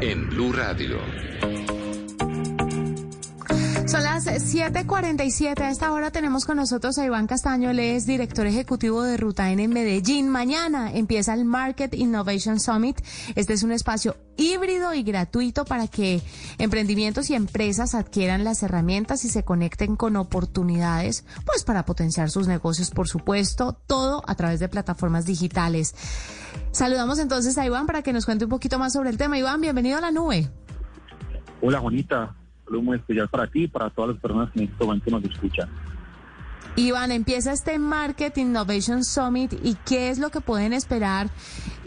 en Blue Radio. Son las 7:47. A esta hora tenemos con nosotros a Iván Castaño, él es director ejecutivo de Ruta N en Medellín. Mañana empieza el Market Innovation Summit. Este es un espacio híbrido y gratuito para que emprendimientos y empresas adquieran las herramientas y se conecten con oportunidades, pues para potenciar sus negocios, por supuesto, todo a través de plataformas digitales. Saludamos entonces a Iván para que nos cuente un poquito más sobre el tema. Iván, bienvenido a la nube. Hola, Juanita saludo muy especial para ti y para todas las personas que en este momento nos escuchan. Iván, empieza este Market Innovation Summit y qué es lo que pueden esperar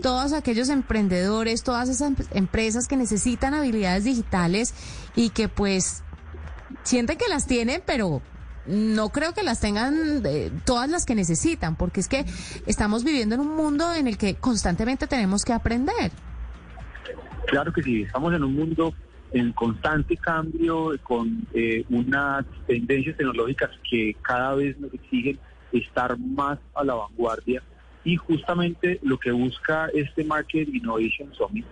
todos aquellos emprendedores, todas esas empresas que necesitan habilidades digitales y que pues sienten que las tienen, pero no creo que las tengan eh, todas las que necesitan, porque es que estamos viviendo en un mundo en el que constantemente tenemos que aprender. Claro que sí, estamos en un mundo en constante cambio, con eh, unas tendencias tecnológicas que cada vez nos exigen estar más a la vanguardia. Y justamente lo que busca este Market Innovation Summit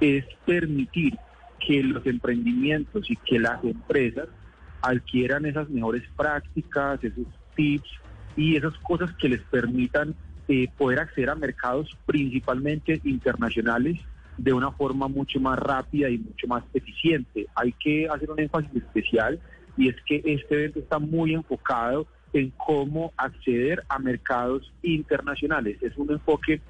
es permitir que los emprendimientos y que las empresas adquieran esas mejores prácticas, esos tips y esas cosas que les permitan eh, poder acceder a mercados principalmente internacionales de una forma mucho más rápida y mucho más eficiente. Hay que hacer un énfasis especial y es que este evento está muy enfocado en cómo acceder a mercados internacionales. Es un enfoque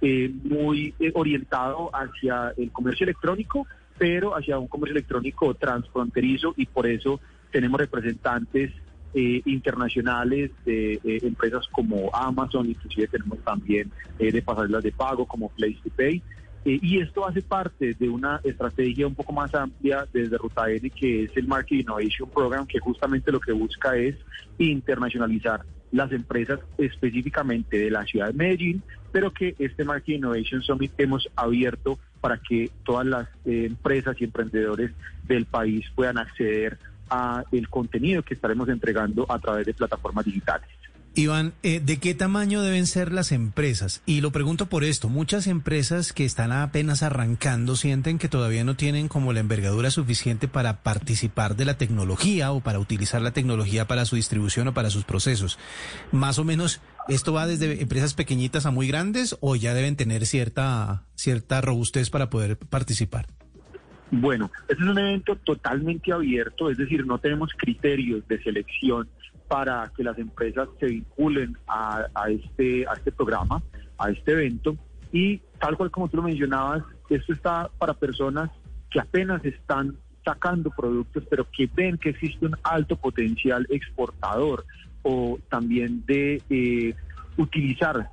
eh, muy eh, orientado hacia el comercio electrónico, pero hacia un comercio electrónico transfronterizo y por eso tenemos representantes eh, internacionales de empresas como Amazon, inclusive tenemos también de pasarelas de pago como Place to Pay. Eh, y esto hace parte de una estrategia un poco más amplia desde Ruta N, que es el Market Innovation Program, que justamente lo que busca es internacionalizar las empresas específicamente de la ciudad de Medellín, pero que este Market Innovation Summit hemos abierto para que todas las eh, empresas y emprendedores del país puedan acceder a el contenido que estaremos entregando a través de plataformas digitales. Iván, eh, ¿de qué tamaño deben ser las empresas? Y lo pregunto por esto, muchas empresas que están apenas arrancando sienten que todavía no tienen como la envergadura suficiente para participar de la tecnología o para utilizar la tecnología para su distribución o para sus procesos. Más o menos, ¿esto va desde empresas pequeñitas a muy grandes o ya deben tener cierta, cierta robustez para poder participar? Bueno, este es un evento totalmente abierto, es decir, no tenemos criterios de selección para que las empresas se vinculen a, este, a este programa, a este evento. Y tal cual como tú lo mencionabas, esto está para personas que apenas están sacando productos, pero que ven que existe un alto potencial exportador o también de eh, utilizar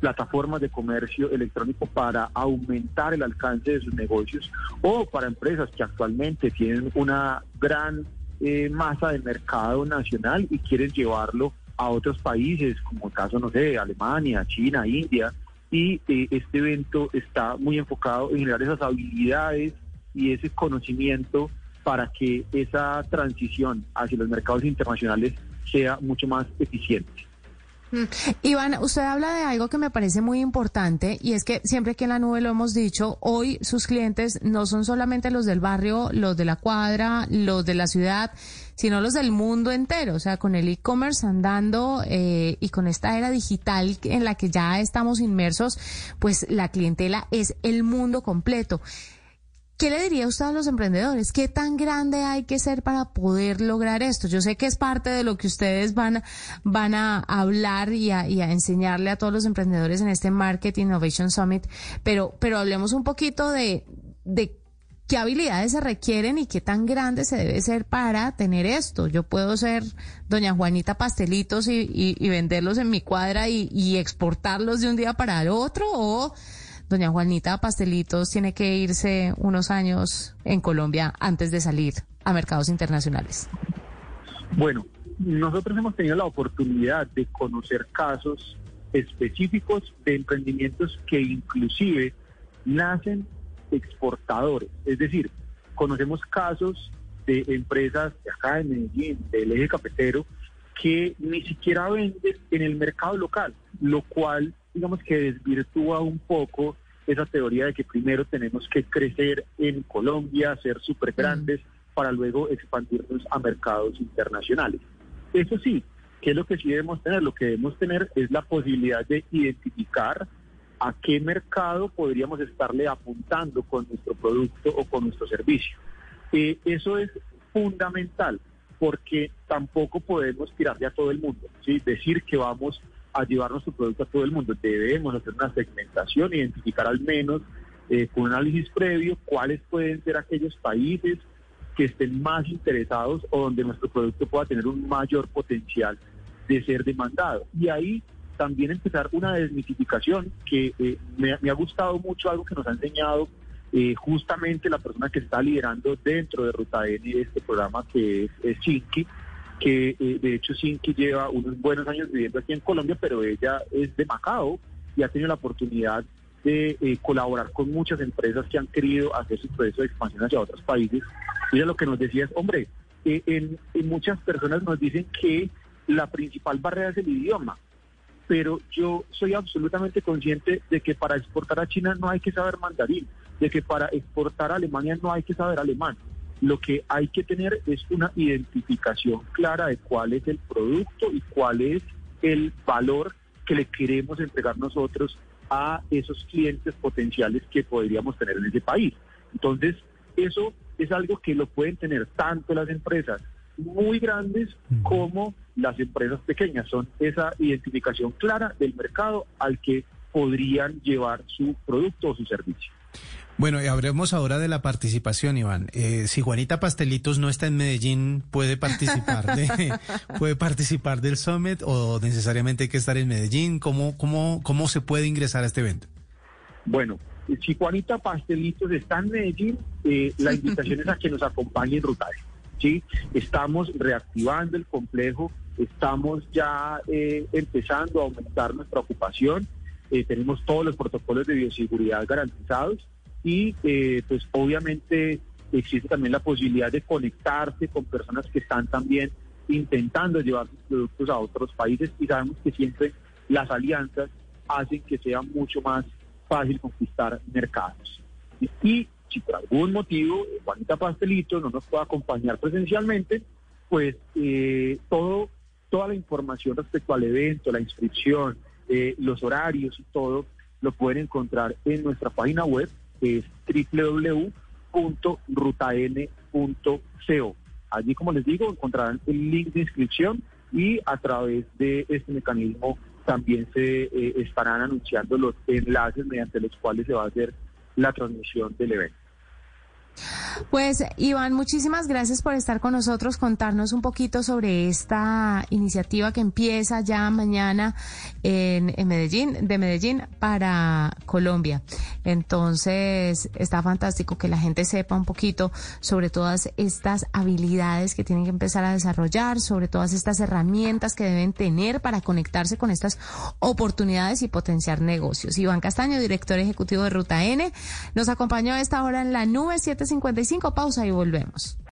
plataformas de comercio electrónico para aumentar el alcance de sus negocios o para empresas que actualmente tienen una gran eh, masa de mercado nacional y quieren llevarlo a otros países, como el caso, no sé, Alemania, China, India. Y eh, este evento está muy enfocado en generar esas habilidades y ese conocimiento para que esa transición hacia los mercados internacionales sea mucho más eficiente. Mm. Iván, usted habla de algo que me parece muy importante y es que siempre que en la nube lo hemos dicho, hoy sus clientes no son solamente los del barrio, los de la cuadra, los de la ciudad, sino los del mundo entero. O sea, con el e-commerce andando eh, y con esta era digital en la que ya estamos inmersos, pues la clientela es el mundo completo. ¿Qué le diría usted a los emprendedores? ¿Qué tan grande hay que ser para poder lograr esto? Yo sé que es parte de lo que ustedes van, van a hablar y a, enseñarle a todos los emprendedores en este Market Innovation Summit, pero, pero hablemos un poquito de, de qué habilidades se requieren y qué tan grande se debe ser para tener esto. Yo puedo ser doña Juanita Pastelitos y, venderlos en mi cuadra y, y exportarlos de un día para el otro o doña Juanita Pastelitos tiene que irse unos años en Colombia antes de salir a mercados internacionales? Bueno, nosotros hemos tenido la oportunidad de conocer casos específicos de emprendimientos que inclusive nacen exportadores. Es decir, conocemos casos de empresas de acá en Medellín, del eje cafetero, que ni siquiera venden en el mercado local, lo cual digamos que desvirtúa un poco esa teoría de que primero tenemos que crecer en Colombia, ser súper grandes, para luego expandirnos a mercados internacionales. Eso sí, ¿qué es lo que sí debemos tener? Lo que debemos tener es la posibilidad de identificar a qué mercado podríamos estarle apuntando con nuestro producto o con nuestro servicio. Eh, eso es fundamental porque tampoco podemos tirarle a todo el mundo, ¿sí? decir que vamos a llevar nuestro producto a todo el mundo. Debemos hacer una segmentación, identificar al menos eh, con un análisis previo cuáles pueden ser aquellos países que estén más interesados o donde nuestro producto pueda tener un mayor potencial de ser demandado. Y ahí también empezar una desmitificación que eh, me, ha gustado mucho algo que nos ha enseñado eh, justamente la persona que está liderando dentro de Ruta N este programa que es, es que eh, de hecho Sinki lleva unos buenos años viviendo aquí en Colombia, pero ella es de Macao y ha tenido la oportunidad de colaborar con muchas empresas que han querido hacer su proceso de expansión hacia otros países. Ella lo que nos decía es, hombre, en muchas personas nos dicen que la principal barrera es el idioma pero yo soy absolutamente consciente de que para exportar a China no hay que saber mandarín, de que para exportar a Alemania no hay que saber alemán. Lo que hay que tener es una identificación clara de cuál es el producto y cuál es el valor que le queremos entregar nosotros a esos clientes potenciales que podríamos tener en ese país. Entonces, eso es algo que lo pueden tener tanto las empresas muy grandes como las empresas pequeñas. Son esa identificación clara del mercado al que podrían llevar su producto o su servicio. Bueno, y hablemos ahora de la participación, Iván. Eh, si Juanita Pastelitos no está en Medellín, ¿puede participar de, puede participar del Summit o necesariamente hay que estar en Medellín? ¿Cómo, cómo, cómo se puede ingresar a este evento? Bueno, si Juanita Pastelitos está en Medellín, eh, la invitación es a que nos acompañe en Rutaje. ¿sí? Estamos reactivando el complejo, estamos ya eh, empezando a aumentar nuestra ocupación, eh, tenemos todos los protocolos de bioseguridad garantizados y eh, pues obviamente existe también la posibilidad de conectarse con personas que están también intentando llevar sus productos a otros países y sabemos que siempre las alianzas hacen que sea mucho más fácil conquistar mercados. Y si por algún motivo Juanita Pastelito no nos puede acompañar presencialmente, pues eh, todo, toda la información respecto al evento, la inscripción, eh, los horarios y todo, lo pueden encontrar en nuestra página web, que es www.rutan.co. Allí, como les digo, encontrarán el link de inscripción y a través de este mecanismo también se eh, estarán anunciando los enlaces mediante los cuales se va a hacer la transmisión del evento. Pues Iván, muchísimas gracias por estar con nosotros, contarnos un poquito sobre esta iniciativa que empieza ya mañana en, Medellín, de Medellín para Colombia. Entonces, está fantástico que la gente sepa un poquito sobre todas estas habilidades que tienen que empezar a desarrollar, sobre todas estas herramientas que deben tener para conectarse con estas oportunidades y potenciar negocios. Iván Castaño, director ejecutivo de Ruta N, nos acompañó a esta hora en la nube 755. Pausa y volvemos.